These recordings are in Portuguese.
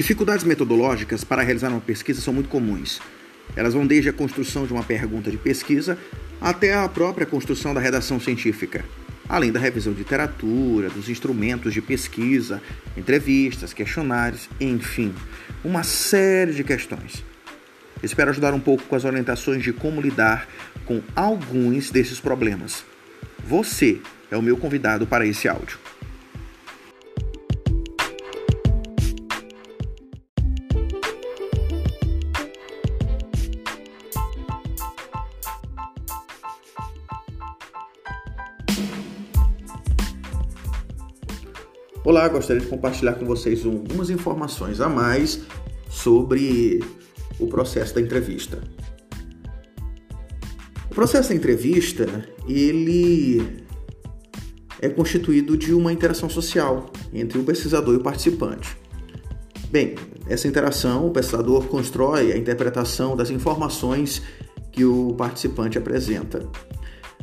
Dificuldades metodológicas para realizar uma pesquisa são muito comuns. Elas vão desde a construção de uma pergunta de pesquisa até a própria construção da redação científica, além da revisão de literatura, dos instrumentos de pesquisa, entrevistas, questionários, enfim, uma série de questões. Espero ajudar um pouco com as orientações de como lidar com alguns desses problemas. Você é o meu convidado para esse áudio. Olá, gostaria de compartilhar com vocês algumas informações a mais sobre o processo da entrevista. O processo da entrevista, ele é constituído de uma interação social entre o pesquisador e o participante. Bem, essa interação, o pesquisador constrói a interpretação das informações que o participante apresenta.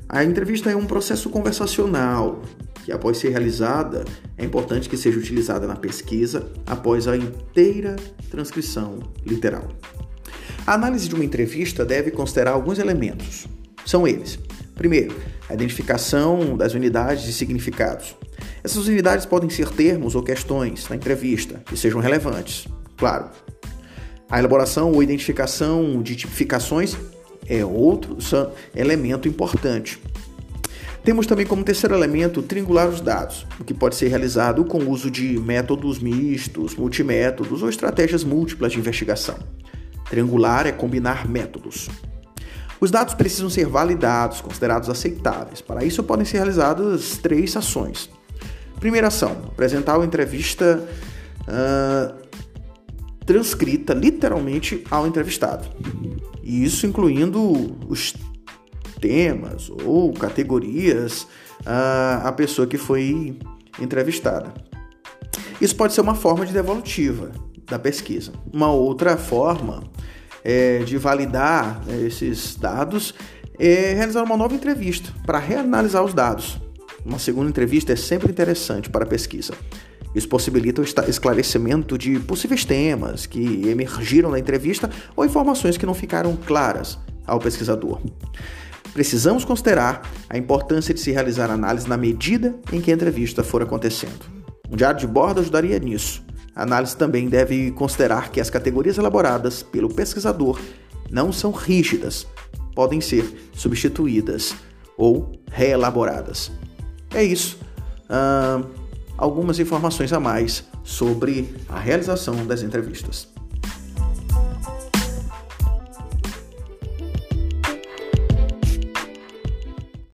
A entrevista é um processo conversacional que, após ser realizada, é importante que seja utilizada na pesquisa após a inteira transcrição literal. A análise de uma entrevista deve considerar alguns elementos. São eles: primeiro, a identificação das unidades e significados. Essas unidades podem ser termos ou questões na entrevista que sejam relevantes, claro. A elaboração ou identificação de tipificações é outro elemento importante. Temos também como terceiro elemento triangular os dados, o que pode ser realizado com o uso de métodos mistos, multimétodos ou estratégias múltiplas de investigação. Triangular é combinar métodos. Os dados precisam ser validados, considerados aceitáveis. Para isso, podem ser realizadas três ações. Primeira ação: apresentar a entrevista uh, transcrita literalmente ao entrevistado. E isso incluindo os temas ou categorias a, a pessoa que foi entrevistada. Isso pode ser uma forma de devolutiva da pesquisa. Uma outra forma é, de validar né, esses dados é realizar uma nova entrevista para reanalisar os dados. Uma segunda entrevista é sempre interessante para a pesquisa. Isso possibilita o esclarecimento de possíveis temas que emergiram na entrevista ou informações que não ficaram claras ao pesquisador. Precisamos considerar a importância de se realizar análise na medida em que a entrevista for acontecendo. Um diário de bordo ajudaria nisso. A análise também deve considerar que as categorias elaboradas pelo pesquisador não são rígidas, podem ser substituídas ou reelaboradas. É isso. Uh, algumas informações a mais sobre a realização das entrevistas.